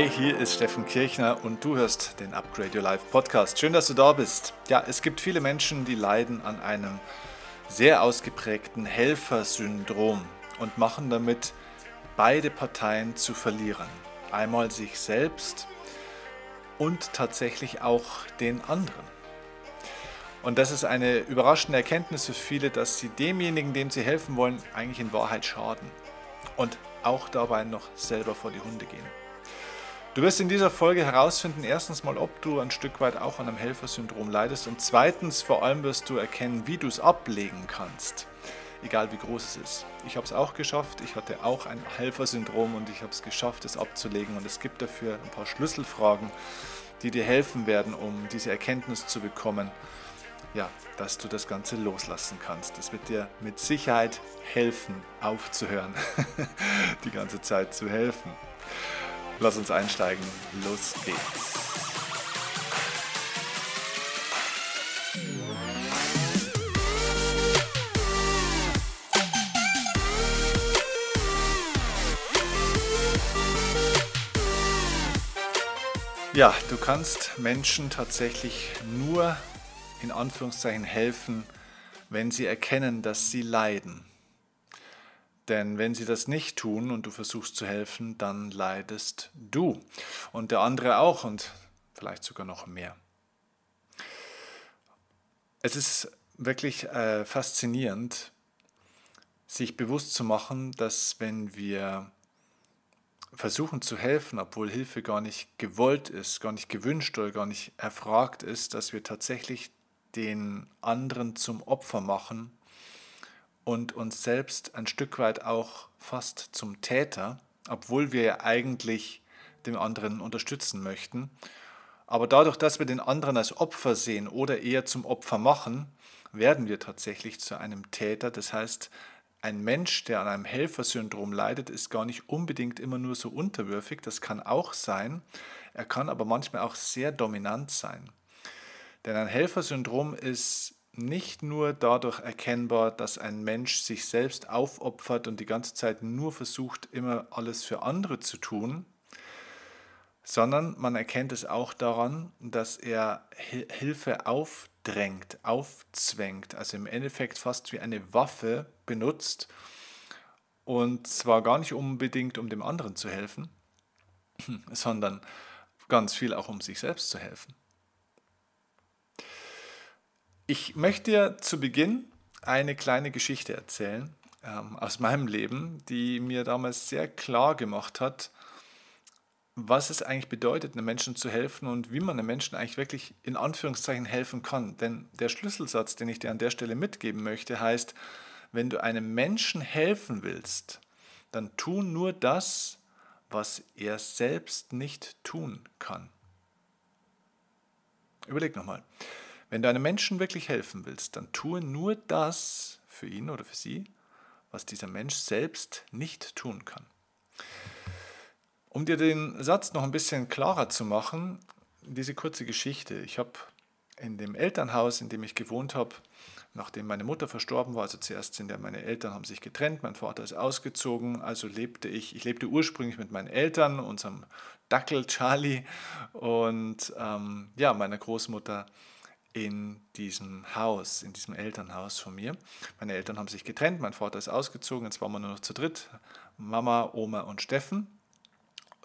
Hey, hier ist Steffen Kirchner und du hörst den Upgrade Your Life Podcast. Schön, dass du da bist. Ja, es gibt viele Menschen, die leiden an einem sehr ausgeprägten Helfersyndrom und machen damit beide Parteien zu verlieren. Einmal sich selbst und tatsächlich auch den anderen. Und das ist eine überraschende Erkenntnis für viele, dass sie demjenigen, dem sie helfen wollen, eigentlich in Wahrheit schaden. Und auch dabei noch selber vor die Hunde gehen. Du wirst in dieser Folge herausfinden, erstens mal, ob du ein Stück weit auch an einem Helfersyndrom leidest und zweitens vor allem wirst du erkennen, wie du es ablegen kannst, egal wie groß es ist. Ich habe es auch geschafft, ich hatte auch ein Helfersyndrom und ich habe es geschafft, es abzulegen und es gibt dafür ein paar Schlüsselfragen, die dir helfen werden, um diese Erkenntnis zu bekommen, ja, dass du das Ganze loslassen kannst. Das wird dir mit Sicherheit helfen, aufzuhören, die ganze Zeit zu helfen. Lass uns einsteigen. Los geht's. Ja, du kannst Menschen tatsächlich nur in Anführungszeichen helfen, wenn sie erkennen, dass sie leiden. Denn wenn sie das nicht tun und du versuchst zu helfen, dann leidest du und der andere auch und vielleicht sogar noch mehr. Es ist wirklich äh, faszinierend, sich bewusst zu machen, dass wenn wir versuchen zu helfen, obwohl Hilfe gar nicht gewollt ist, gar nicht gewünscht oder gar nicht erfragt ist, dass wir tatsächlich den anderen zum Opfer machen und uns selbst ein Stück weit auch fast zum Täter, obwohl wir ja eigentlich dem anderen unterstützen möchten. Aber dadurch, dass wir den anderen als Opfer sehen oder eher zum Opfer machen, werden wir tatsächlich zu einem Täter. Das heißt, ein Mensch, der an einem Helfersyndrom leidet, ist gar nicht unbedingt immer nur so unterwürfig. Das kann auch sein. Er kann aber manchmal auch sehr dominant sein. Denn ein Helfersyndrom ist nicht nur dadurch erkennbar, dass ein Mensch sich selbst aufopfert und die ganze Zeit nur versucht, immer alles für andere zu tun, sondern man erkennt es auch daran, dass er Hilfe aufdrängt, aufzwängt, also im Endeffekt fast wie eine Waffe benutzt und zwar gar nicht unbedingt, um dem anderen zu helfen, sondern ganz viel auch um sich selbst zu helfen. Ich möchte dir zu Beginn eine kleine Geschichte erzählen ähm, aus meinem Leben, die mir damals sehr klar gemacht hat, was es eigentlich bedeutet, einem Menschen zu helfen und wie man einem Menschen eigentlich wirklich in Anführungszeichen helfen kann. Denn der Schlüsselsatz, den ich dir an der Stelle mitgeben möchte, heißt, wenn du einem Menschen helfen willst, dann tu nur das, was er selbst nicht tun kann. Überleg nochmal. Wenn du einem Menschen wirklich helfen willst, dann tue nur das für ihn oder für sie, was dieser Mensch selbst nicht tun kann. Um dir den Satz noch ein bisschen klarer zu machen, diese kurze Geschichte. Ich habe in dem Elternhaus, in dem ich gewohnt habe, nachdem meine Mutter verstorben war, also zuerst sind ja meine Eltern haben sich getrennt, mein Vater ist ausgezogen, also lebte ich, ich lebte ursprünglich mit meinen Eltern, unserem Dackel Charlie und ähm, ja, meiner Großmutter in diesem Haus, in diesem Elternhaus von mir. Meine Eltern haben sich getrennt, mein Vater ist ausgezogen, jetzt waren wir nur noch zu dritt, Mama, Oma und Steffen.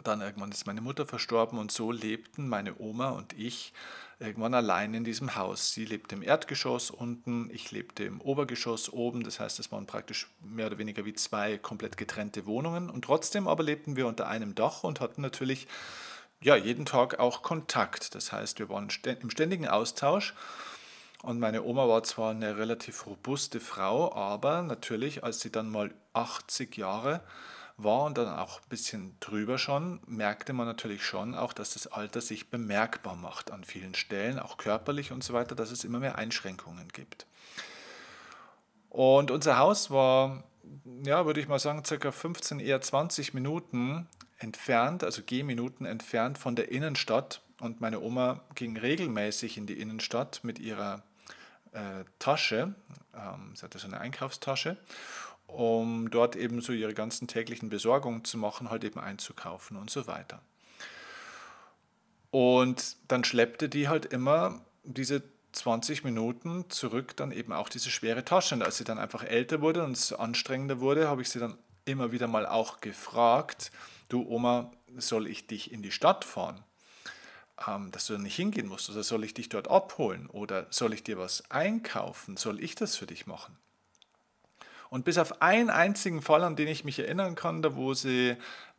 Dann irgendwann ist meine Mutter verstorben und so lebten meine Oma und ich irgendwann allein in diesem Haus. Sie lebte im Erdgeschoss unten, ich lebte im Obergeschoss oben. Das heißt, es waren praktisch mehr oder weniger wie zwei komplett getrennte Wohnungen. Und trotzdem aber lebten wir unter einem Dach und hatten natürlich ja, jeden Tag auch Kontakt. Das heißt, wir waren im ständigen Austausch. Und meine Oma war zwar eine relativ robuste Frau, aber natürlich, als sie dann mal 80 Jahre war und dann auch ein bisschen drüber schon, merkte man natürlich schon auch, dass das Alter sich bemerkbar macht an vielen Stellen, auch körperlich und so weiter, dass es immer mehr Einschränkungen gibt. Und unser Haus war, ja, würde ich mal sagen, circa 15, eher 20 Minuten entfernt, also Gehminuten entfernt von der Innenstadt. Und meine Oma ging regelmäßig in die Innenstadt mit ihrer äh, Tasche, ähm, sie hatte so eine Einkaufstasche, um dort eben so ihre ganzen täglichen Besorgungen zu machen, halt eben einzukaufen und so weiter. Und dann schleppte die halt immer diese 20 Minuten zurück dann eben auch diese schwere Tasche. Und als sie dann einfach älter wurde und es anstrengender wurde, habe ich sie dann immer wieder mal auch gefragt, du Oma, soll ich dich in die Stadt fahren? Ähm, dass du da nicht hingehen musst oder soll ich dich dort abholen oder soll ich dir was einkaufen? Soll ich das für dich machen? Und bis auf einen einzigen Fall, an den ich mich erinnern kann, da wo sie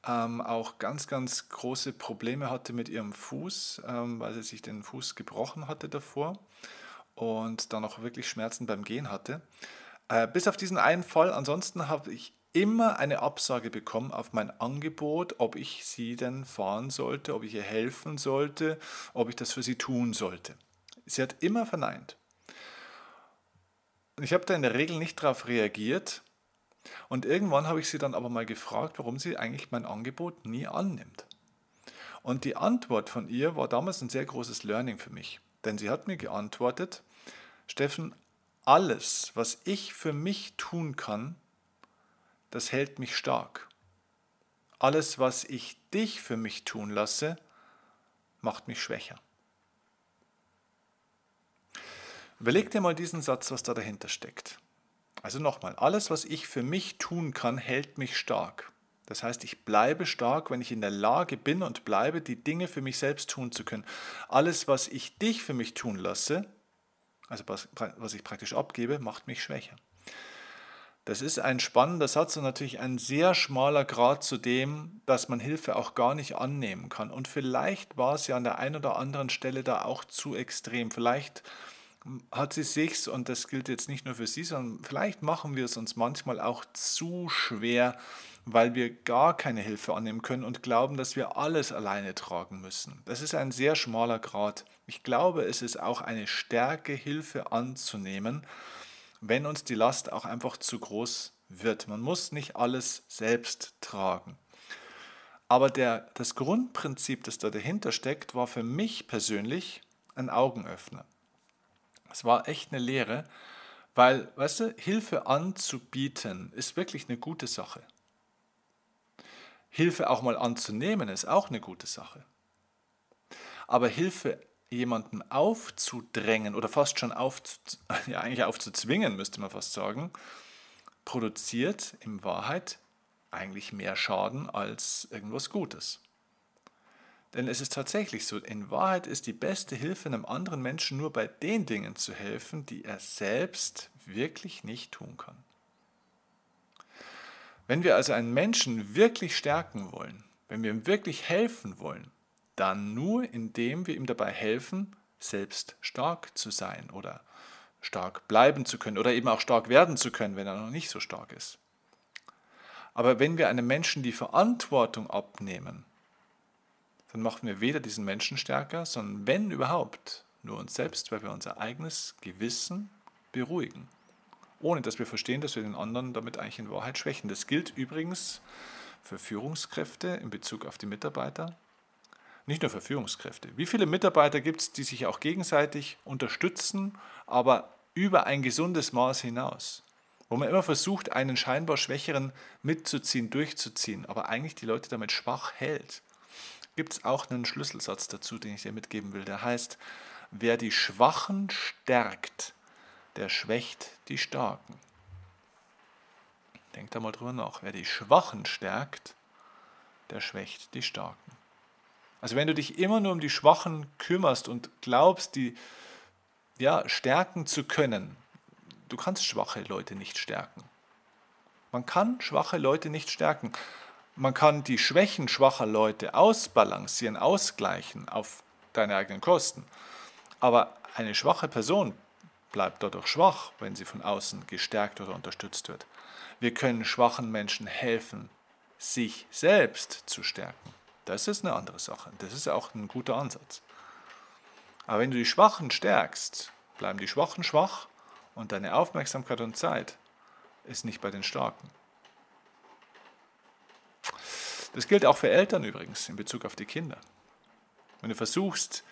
ähm, auch ganz, ganz große Probleme hatte mit ihrem Fuß, ähm, weil sie sich den Fuß gebrochen hatte davor und dann auch wirklich Schmerzen beim Gehen hatte. Äh, bis auf diesen einen Fall, ansonsten habe ich immer eine Absage bekommen auf mein Angebot, ob ich sie denn fahren sollte, ob ich ihr helfen sollte, ob ich das für sie tun sollte. Sie hat immer verneint. Ich habe da in der Regel nicht darauf reagiert, und irgendwann habe ich sie dann aber mal gefragt, warum sie eigentlich mein Angebot nie annimmt. Und die Antwort von ihr war damals ein sehr großes Learning für mich. Denn sie hat mir geantwortet, Steffen, alles, was ich für mich tun kann, das hält mich stark. Alles, was ich dich für mich tun lasse, macht mich schwächer. Überleg dir mal diesen Satz, was da dahinter steckt. Also nochmal, alles, was ich für mich tun kann, hält mich stark. Das heißt, ich bleibe stark, wenn ich in der Lage bin und bleibe, die Dinge für mich selbst tun zu können. Alles, was ich dich für mich tun lasse, also was, was ich praktisch abgebe, macht mich schwächer. Das ist ein spannender Satz und natürlich ein sehr schmaler Grad zu dem, dass man Hilfe auch gar nicht annehmen kann. Und vielleicht war es ja an der einen oder anderen Stelle da auch zu extrem. Vielleicht hat sie sich's, und das gilt jetzt nicht nur für sie, sondern vielleicht machen wir es uns manchmal auch zu schwer, weil wir gar keine Hilfe annehmen können und glauben, dass wir alles alleine tragen müssen. Das ist ein sehr schmaler Grad. Ich glaube, es ist auch eine Stärke, Hilfe anzunehmen, wenn uns die Last auch einfach zu groß wird. Man muss nicht alles selbst tragen. Aber der, das Grundprinzip, das da dahinter steckt, war für mich persönlich ein Augenöffner. Es war echt eine Lehre, weil, weißt du, Hilfe anzubieten ist wirklich eine gute Sache. Hilfe auch mal anzunehmen ist auch eine gute Sache. Aber Hilfe jemandem aufzudrängen oder fast schon aufzu, ja, eigentlich aufzuzwingen, müsste man fast sagen, produziert in Wahrheit eigentlich mehr Schaden als irgendwas Gutes. Denn es ist tatsächlich so, in Wahrheit ist die beste Hilfe einem anderen Menschen nur bei den Dingen zu helfen, die er selbst wirklich nicht tun kann. Wenn wir also einen Menschen wirklich stärken wollen, wenn wir ihm wirklich helfen wollen, dann nur indem wir ihm dabei helfen, selbst stark zu sein oder stark bleiben zu können oder eben auch stark werden zu können, wenn er noch nicht so stark ist. Aber wenn wir einem Menschen die Verantwortung abnehmen, dann machen wir weder diesen Menschen stärker, sondern wenn überhaupt nur uns selbst, weil wir unser eigenes Gewissen beruhigen. Ohne dass wir verstehen, dass wir den anderen damit eigentlich in Wahrheit schwächen. Das gilt übrigens für Führungskräfte in Bezug auf die Mitarbeiter. Nicht nur für Führungskräfte. Wie viele Mitarbeiter gibt es, die sich auch gegenseitig unterstützen, aber über ein gesundes Maß hinaus? Wo man immer versucht, einen scheinbar Schwächeren mitzuziehen, durchzuziehen, aber eigentlich die Leute damit schwach hält gibt es auch einen Schlüsselsatz dazu, den ich dir mitgeben will. Der heißt, wer die Schwachen stärkt, der schwächt die Starken. Denk da mal drüber nach. Wer die Schwachen stärkt, der schwächt die Starken. Also wenn du dich immer nur um die Schwachen kümmerst und glaubst, die ja, stärken zu können, du kannst schwache Leute nicht stärken. Man kann schwache Leute nicht stärken. Man kann die Schwächen schwacher Leute ausbalancieren, ausgleichen auf deine eigenen Kosten. Aber eine schwache Person bleibt dadurch schwach, wenn sie von außen gestärkt oder unterstützt wird. Wir können schwachen Menschen helfen, sich selbst zu stärken. Das ist eine andere Sache. Das ist auch ein guter Ansatz. Aber wenn du die Schwachen stärkst, bleiben die Schwachen schwach und deine Aufmerksamkeit und Zeit ist nicht bei den Starken. Das gilt auch für Eltern übrigens in Bezug auf die Kinder. Wenn du versuchst,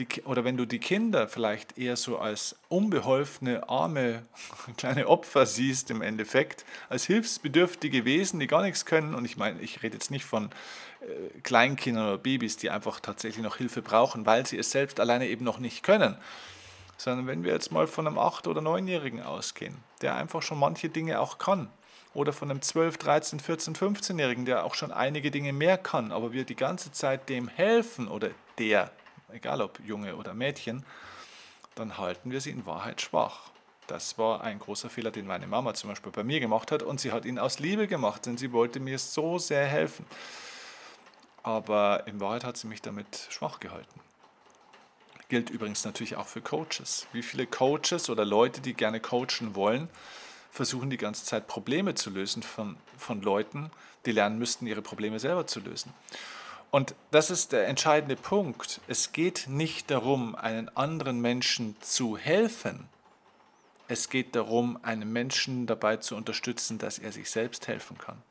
die, oder wenn du die Kinder vielleicht eher so als unbeholfene, arme, kleine Opfer siehst im Endeffekt, als hilfsbedürftige Wesen, die gar nichts können, und ich meine, ich rede jetzt nicht von äh, Kleinkindern oder Babys, die einfach tatsächlich noch Hilfe brauchen, weil sie es selbst alleine eben noch nicht können, sondern wenn wir jetzt mal von einem 8- oder 9-Jährigen ausgehen, der einfach schon manche Dinge auch kann, oder von einem 12, 13, 14, 15-Jährigen, der auch schon einige Dinge mehr kann, aber wir die ganze Zeit dem helfen oder der egal ob Junge oder Mädchen, dann halten wir sie in Wahrheit schwach. Das war ein großer Fehler, den meine Mama zum Beispiel bei mir gemacht hat und sie hat ihn aus Liebe gemacht, denn sie wollte mir so sehr helfen. Aber in Wahrheit hat sie mich damit schwach gehalten. Gilt übrigens natürlich auch für Coaches. Wie viele Coaches oder Leute, die gerne coachen wollen, versuchen die ganze Zeit Probleme zu lösen von, von Leuten, die lernen müssten, ihre Probleme selber zu lösen. Und das ist der entscheidende Punkt. Es geht nicht darum, einen anderen Menschen zu helfen. Es geht darum, einen Menschen dabei zu unterstützen, dass er sich selbst helfen kann.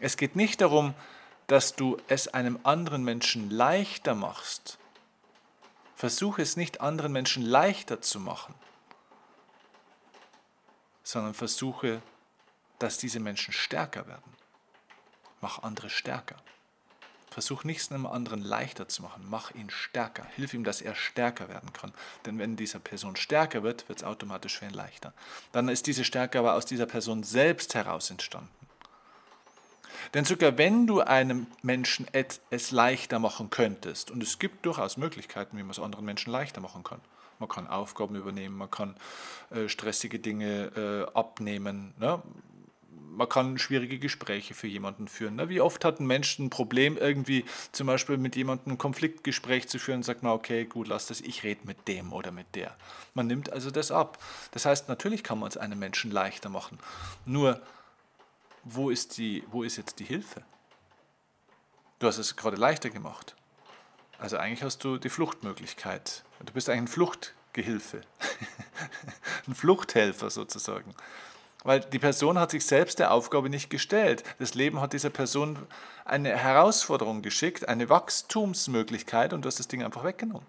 Es geht nicht darum, dass du es einem anderen Menschen leichter machst. Versuche es nicht anderen Menschen leichter zu machen, sondern versuche, dass diese Menschen stärker werden. Mach andere stärker. Versuch nichts einem anderen leichter zu machen. Mach ihn stärker. Hilf ihm, dass er stärker werden kann. Denn wenn diese Person stärker wird, wird es automatisch für ihn leichter. Dann ist diese Stärke aber aus dieser Person selbst heraus entstanden. Denn sogar wenn du einem Menschen es leichter machen könntest, und es gibt durchaus Möglichkeiten, wie man es anderen Menschen leichter machen kann. Man kann Aufgaben übernehmen, man kann äh, stressige Dinge äh, abnehmen. Ne? Man kann schwierige Gespräche für jemanden führen. Ne? Wie oft hat ein Mensch ein Problem, irgendwie zum Beispiel mit jemandem ein Konfliktgespräch zu führen und sagt man, okay, gut, lass das, ich rede mit dem oder mit der. Man nimmt also das ab. Das heißt, natürlich kann man es einem Menschen leichter machen. Nur, wo ist, die, wo ist jetzt die Hilfe? Du hast es gerade leichter gemacht. Also eigentlich hast du die Fluchtmöglichkeit. Du bist eigentlich ein Fluchtgehilfe, ein Fluchthelfer sozusagen. Weil die Person hat sich selbst der Aufgabe nicht gestellt. Das Leben hat dieser Person eine Herausforderung geschickt, eine Wachstumsmöglichkeit und du hast das Ding einfach weggenommen.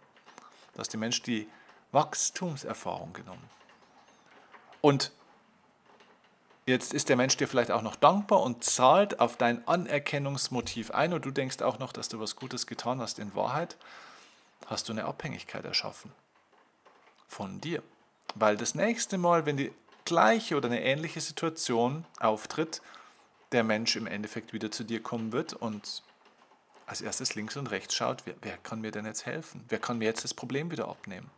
Du hast dem Mensch die Wachstumserfahrung genommen. Und jetzt ist der Mensch dir vielleicht auch noch dankbar und zahlt auf dein Anerkennungsmotiv ein und du denkst auch noch, dass du was Gutes getan hast. In Wahrheit hast du eine Abhängigkeit erschaffen von dir. Weil das nächste Mal, wenn die gleiche oder eine ähnliche Situation auftritt, der Mensch im Endeffekt wieder zu dir kommen wird und als erstes links und rechts schaut, wer, wer kann mir denn jetzt helfen? Wer kann mir jetzt das Problem wieder abnehmen?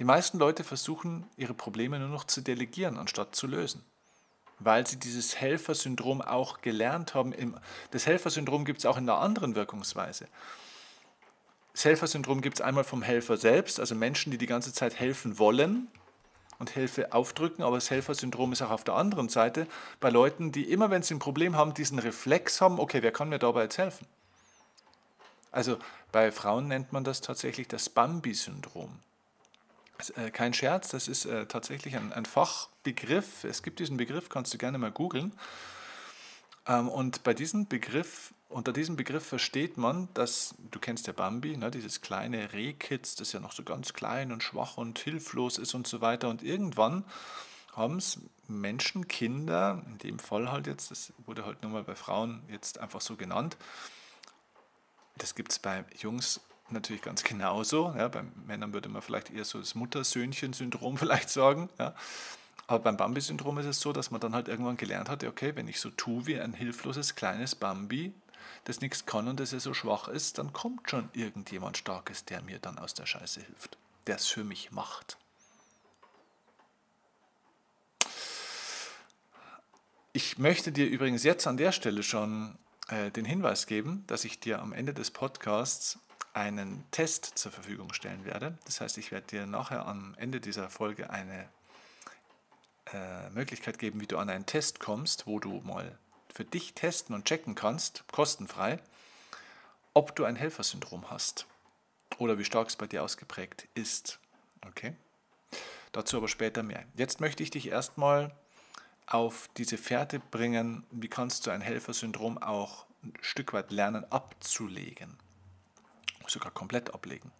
Die meisten Leute versuchen, ihre Probleme nur noch zu delegieren, anstatt zu lösen, weil sie dieses Helfersyndrom auch gelernt haben. Das Helfersyndrom gibt es auch in einer anderen Wirkungsweise. Das Helfersyndrom gibt es einmal vom Helfer selbst, also Menschen, die die ganze Zeit helfen wollen, und Hilfe aufdrücken, aber das Helfersyndrom ist auch auf der anderen Seite bei Leuten, die immer, wenn sie ein Problem haben, diesen Reflex haben, okay, wer kann mir dabei jetzt helfen? Also bei Frauen nennt man das tatsächlich das Bambi-Syndrom. Äh, kein Scherz, das ist äh, tatsächlich ein, Fachbegriff. Es gibt diesen Begriff, kannst du gerne mal googeln. Ähm, und bei diesem Begriff unter diesem Begriff versteht man, dass, du kennst ja Bambi, ne, dieses kleine Rehkitz, das ja noch so ganz klein und schwach und hilflos ist und so weiter. Und irgendwann haben es Menschen, Kinder, in dem Fall halt jetzt, das wurde halt nur mal bei Frauen jetzt einfach so genannt, das gibt es bei Jungs natürlich ganz genauso. Ja, bei Männern würde man vielleicht eher so das Muttersöhnchen-Syndrom vielleicht sagen. Ja. Aber beim Bambi-Syndrom ist es so, dass man dann halt irgendwann gelernt hat, okay, wenn ich so tue wie ein hilfloses kleines Bambi, das nichts kann und das er so schwach ist, dann kommt schon irgendjemand Starkes, der mir dann aus der Scheiße hilft, der es für mich macht. Ich möchte dir übrigens jetzt an der Stelle schon äh, den Hinweis geben, dass ich dir am Ende des Podcasts einen Test zur Verfügung stellen werde. Das heißt, ich werde dir nachher am Ende dieser Folge eine äh, Möglichkeit geben, wie du an einen Test kommst, wo du mal für dich testen und checken kannst, kostenfrei, ob du ein Helfersyndrom hast oder wie stark es bei dir ausgeprägt ist. Okay? Dazu aber später mehr. Jetzt möchte ich dich erstmal auf diese Fährte bringen, wie kannst du ein Helfersyndrom auch ein Stück weit lernen abzulegen. sogar komplett ablegen.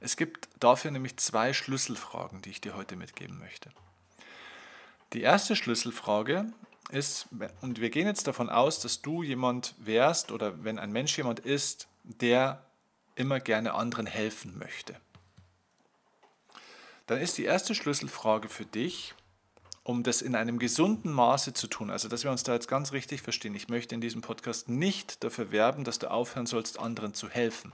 Es gibt dafür nämlich zwei Schlüsselfragen, die ich dir heute mitgeben möchte. Die erste Schlüsselfrage ist, und wir gehen jetzt davon aus, dass du jemand wärst oder wenn ein Mensch jemand ist, der immer gerne anderen helfen möchte. Dann ist die erste Schlüsselfrage für dich, um das in einem gesunden Maße zu tun. Also, dass wir uns da jetzt ganz richtig verstehen. Ich möchte in diesem Podcast nicht dafür werben, dass du aufhören sollst, anderen zu helfen.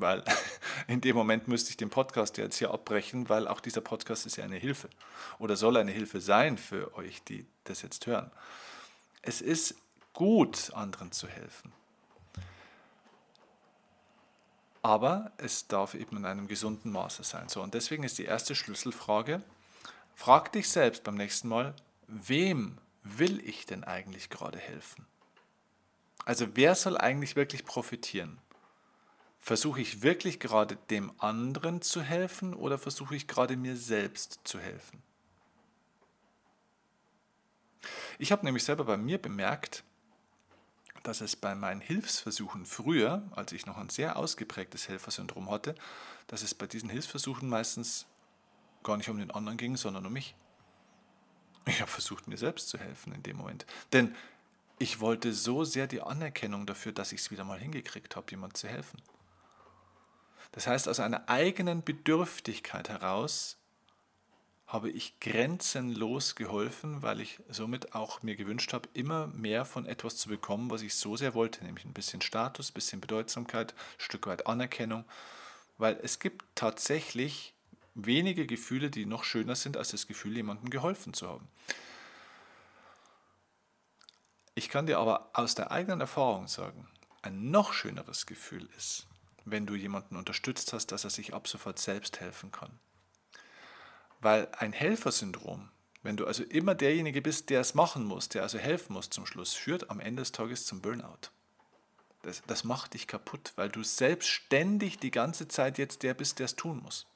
Weil in dem Moment müsste ich den Podcast jetzt hier abbrechen, weil auch dieser Podcast ist ja eine Hilfe oder soll eine Hilfe sein für euch, die das jetzt hören. Es ist gut, anderen zu helfen. Aber es darf eben in einem gesunden Maße sein. So, und deswegen ist die erste Schlüsselfrage, Frag dich selbst beim nächsten Mal, wem will ich denn eigentlich gerade helfen? Also wer soll eigentlich wirklich profitieren? Versuche ich wirklich gerade dem anderen zu helfen oder versuche ich gerade mir selbst zu helfen? Ich habe nämlich selber bei mir bemerkt, dass es bei meinen Hilfsversuchen früher, als ich noch ein sehr ausgeprägtes Helfersyndrom hatte, dass es bei diesen Hilfsversuchen meistens gar nicht um den anderen ging, sondern um mich. Ich habe versucht, mir selbst zu helfen in dem Moment. Denn ich wollte so sehr die Anerkennung dafür, dass ich es wieder mal hingekriegt habe, jemand zu helfen. Das heißt, aus einer eigenen Bedürftigkeit heraus habe ich grenzenlos geholfen, weil ich somit auch mir gewünscht habe, immer mehr von etwas zu bekommen, was ich so sehr wollte, nämlich ein bisschen Status, ein bisschen Bedeutsamkeit, ein Stück weit Anerkennung, weil es gibt tatsächlich wenige Gefühle, die noch schöner sind, als das Gefühl, jemandem geholfen zu haben. Ich kann dir aber aus der eigenen Erfahrung sagen, ein noch schöneres Gefühl ist, wenn du jemanden unterstützt hast, dass er sich ab sofort selbst helfen kann. Weil ein Helfersyndrom, wenn du also immer derjenige bist, der es machen muss, der also helfen muss zum Schluss, führt am Ende des Tages zum Burnout. Das, das macht dich kaputt, weil du selbstständig die ganze Zeit jetzt der bist, der es tun muss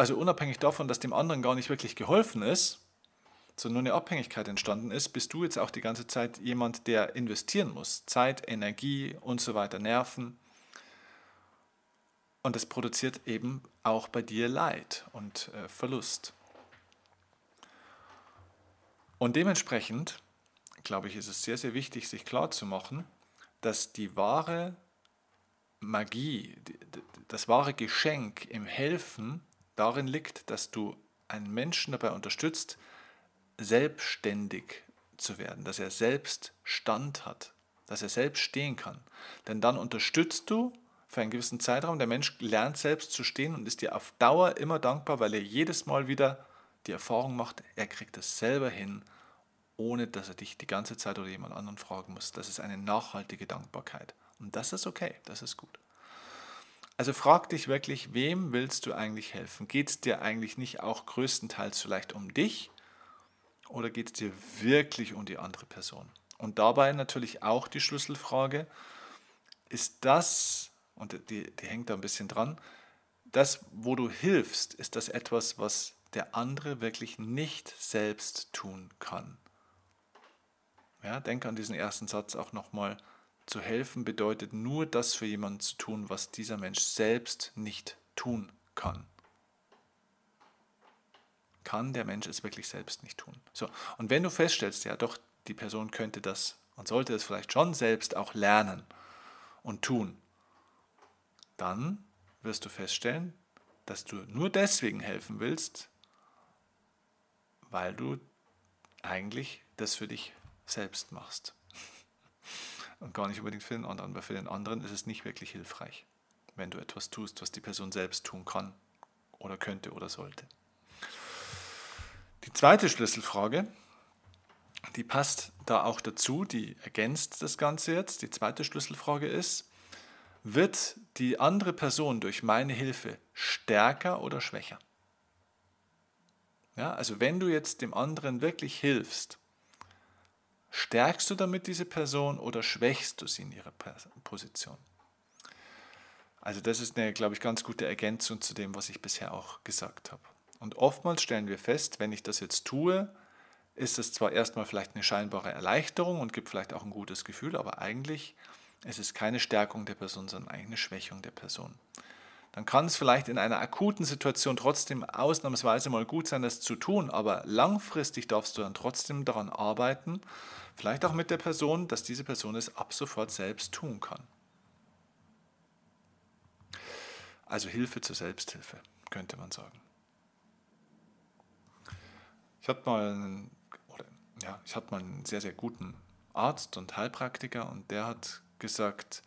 also unabhängig davon, dass dem anderen gar nicht wirklich geholfen ist, sondern nur eine Abhängigkeit entstanden ist, bist du jetzt auch die ganze Zeit jemand, der investieren muss. Zeit, Energie und so weiter, Nerven. Und das produziert eben auch bei dir Leid und äh, Verlust. Und dementsprechend, glaube ich, ist es sehr, sehr wichtig, sich klarzumachen, dass die wahre Magie, das wahre Geschenk im Helfen darin liegt, dass du einen Menschen dabei unterstützt, selbstständig zu werden, dass er selbst Stand hat, dass er selbst stehen kann. Denn dann unterstützt du für einen gewissen Zeitraum, der Mensch lernt selbst zu stehen und ist dir auf Dauer immer dankbar, weil er jedes Mal wieder die Erfahrung macht, er kriegt es selber hin, ohne dass er dich die ganze Zeit oder jemand anderen fragen muss. Das ist eine nachhaltige Dankbarkeit. Und das ist okay, das ist gut. Also frag dich wirklich, wem willst du eigentlich helfen? Geht es dir eigentlich nicht auch größtenteils vielleicht um dich oder geht es dir wirklich um die andere Person? Und dabei natürlich auch die Schlüsselfrage, ist das, und die, die hängt da ein bisschen dran, das, wo du hilfst, ist das etwas, was der andere wirklich nicht selbst tun kann? Ja, denk an diesen ersten Satz auch nochmal. Zu helfen bedeutet nur das für jemanden zu tun, was dieser Mensch selbst nicht tun kann. Kann der Mensch es wirklich selbst nicht tun. So, und wenn du feststellst, ja doch, die Person könnte das und sollte es vielleicht schon selbst auch lernen und tun, dann wirst du feststellen, dass du nur deswegen helfen willst, weil du eigentlich das für dich selbst machst und gar nicht unbedingt für den anderen, weil für den anderen ist es nicht wirklich hilfreich, wenn du etwas tust, was die Person selbst tun kann oder könnte oder sollte. Die zweite Schlüsselfrage, die passt da auch dazu, die ergänzt das Ganze jetzt. Die zweite Schlüsselfrage ist, wird die andere Person durch meine Hilfe stärker oder schwächer? Ja, also wenn du jetzt dem anderen wirklich hilfst, Stärkst du damit diese Person oder schwächst du sie in ihrer Position? Also das ist eine, glaube ich, ganz gute Ergänzung zu dem, was ich bisher auch gesagt habe. Und oftmals stellen wir fest, wenn ich das jetzt tue, ist es zwar erstmal vielleicht eine scheinbare Erleichterung und gibt vielleicht auch ein gutes Gefühl, aber eigentlich Es ist keine Stärkung der Person, sondern eigentlich eine Schwächung der Person. Dann kann es vielleicht in einer akuten Situation trotzdem ausnahmsweise mal gut sein, das zu tun, aber langfristig darfst du dann trotzdem daran arbeiten, vielleicht auch mit der Person, dass diese Person es ab sofort selbst tun kann. Also Hilfe zur Selbsthilfe, könnte man sagen. Ich hatte mal einen, oder, ja, ich hatte mal einen sehr, sehr guten Arzt und Heilpraktiker und der hat gesagt,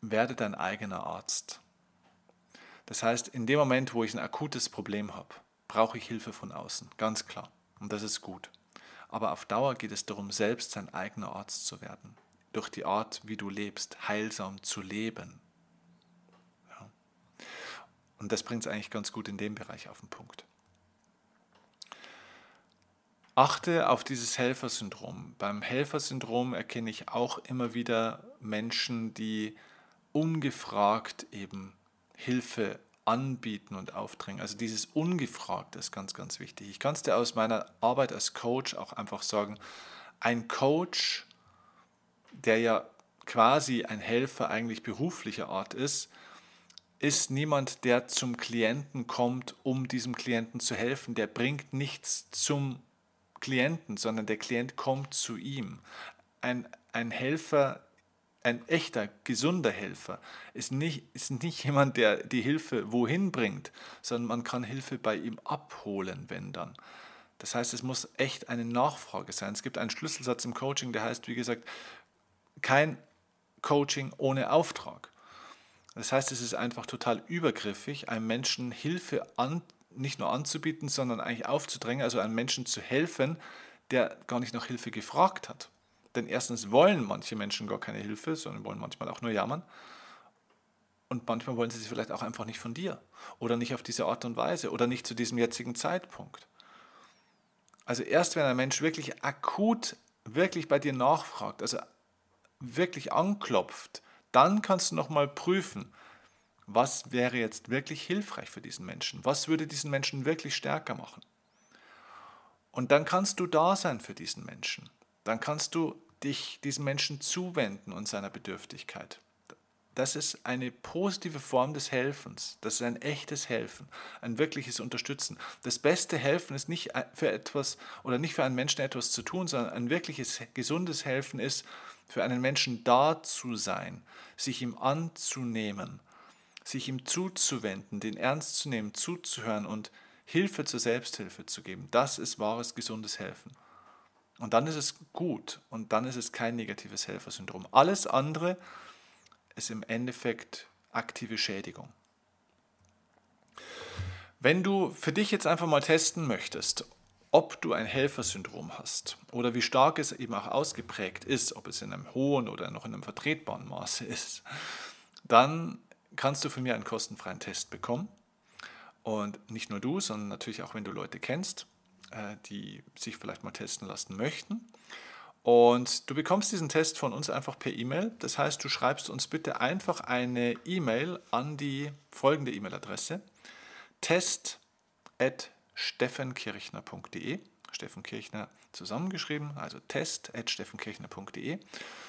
werde dein eigener Arzt. Das heißt, in dem Moment, wo ich ein akutes Problem habe, brauche ich Hilfe von außen, ganz klar. Und das ist gut. Aber auf Dauer geht es darum, selbst sein eigener Arzt zu werden. Durch die Art, wie du lebst, heilsam zu leben. Ja. Und das bringt es eigentlich ganz gut in dem Bereich auf den Punkt. Achte auf dieses Helfersyndrom. Beim Helfersyndrom erkenne ich auch immer wieder Menschen, die ungefragt eben Hilfe anbieten und aufdrängen. Also dieses Ungefragte ist ganz, ganz wichtig. Ich kann es dir aus meiner Arbeit als Coach auch einfach sagen, ein Coach, der ja quasi ein Helfer eigentlich beruflicher Art ist, ist niemand, der zum Klienten kommt, um diesem Klienten zu helfen. Der bringt nichts zum Klienten, sondern der Klient kommt zu ihm. Ein, ein Helfer, ein echter, gesunder Helfer ist nicht, ist nicht jemand, der die Hilfe wohin bringt, sondern man kann Hilfe bei ihm abholen, wenn dann. Das heißt, es muss echt eine Nachfrage sein. Es gibt einen Schlüsselsatz im Coaching, der heißt, wie gesagt, kein Coaching ohne Auftrag. Das heißt, es ist einfach total übergriffig, einem Menschen Hilfe an, nicht nur anzubieten, sondern eigentlich aufzudrängen, also einem Menschen zu helfen, der gar nicht nach Hilfe gefragt hat. Denn erstens wollen manche Menschen gar keine Hilfe, sondern wollen manchmal auch nur jammern. Und manchmal wollen sie sie vielleicht auch einfach nicht von dir oder nicht auf diese Art und Weise oder nicht zu diesem jetzigen Zeitpunkt. Also erst wenn ein Mensch wirklich akut, wirklich bei dir nachfragt, also wirklich anklopft, dann kannst du nochmal prüfen, was wäre jetzt wirklich hilfreich für diesen Menschen? Was würde diesen Menschen wirklich stärker machen? Und dann kannst du da sein für diesen Menschen. Dann kannst du dich diesem Menschen zuwenden und seiner Bedürftigkeit. Das ist eine positive Form des Helfens. Das ist ein echtes Helfen, ein wirkliches Unterstützen. Das beste Helfen ist nicht für etwas oder nicht für einen Menschen etwas zu tun, sondern ein wirkliches gesundes Helfen ist, für einen Menschen da zu sein, sich ihm anzunehmen sich ihm zuzuwenden, den ernst zu nehmen, zuzuhören und Hilfe zur Selbsthilfe zu geben. Das ist wahres, gesundes Helfen. Und dann ist es gut und dann ist es kein negatives Helfersyndrom. Alles andere ist im Endeffekt aktive Schädigung. Wenn du für dich jetzt einfach mal testen möchtest, ob du ein Helfersyndrom hast oder wie stark es eben auch ausgeprägt ist, ob es in einem hohen oder noch in einem vertretbaren Maße ist, dann kannst du von mir einen kostenfreien Test bekommen. Und nicht nur du, sondern natürlich auch, wenn du Leute kennst, äh, die sich vielleicht mal testen lassen möchten. Und du bekommst diesen Test von uns einfach per E-Mail. Das heißt, du schreibst uns bitte einfach eine E-Mail an die folgende E-Mail-Adresse: test.steffenkirchner.de. Steffen Kirchner zusammengeschrieben, also test.steffenkirchner.de.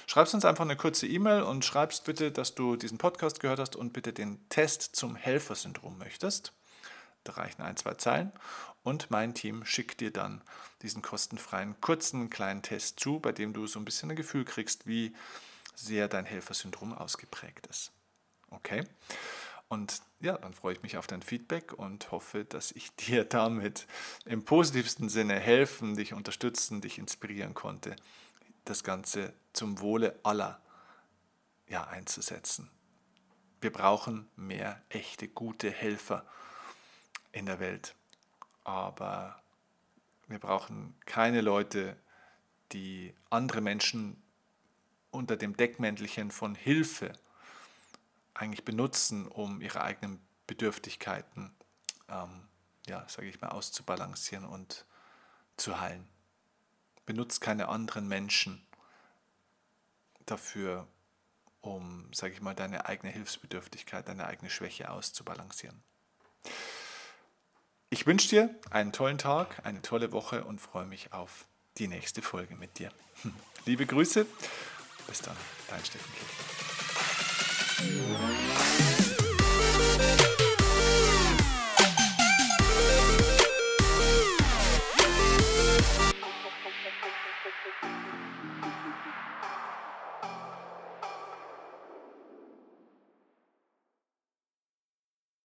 Schreibst uns einfach eine kurze E-Mail und schreibst bitte, dass du diesen Podcast gehört hast und bitte den Test zum Helfersyndrom möchtest. Da reichen ein, zwei Zeilen und mein Team schickt dir dann diesen kostenfreien, kurzen, kleinen Test zu, bei dem du so ein bisschen ein Gefühl kriegst, wie sehr dein Helfersyndrom ausgeprägt ist. Okay? Und ja, dann freue ich mich auf dein Feedback und hoffe, dass ich dir damit im positivsten Sinne helfen, dich unterstützen, dich inspirieren konnte, das Ganze zum Wohle aller ja, einzusetzen. Wir brauchen mehr echte, gute Helfer in der Welt. Aber wir brauchen keine Leute, die andere Menschen unter dem Deckmäntelchen von Hilfe eigentlich benutzen, um ihre eigenen Bedürftigkeiten, ähm, ja, sage ich mal, auszubalancieren und zu heilen. Benutzt keine anderen Menschen dafür, um, sage ich mal, deine eigene Hilfsbedürftigkeit, deine eigene Schwäche auszubalancieren. Ich wünsche dir einen tollen Tag, eine tolle Woche und freue mich auf die nächste Folge mit dir. Liebe Grüße Bis dann, dein Steffen Kirchner. Música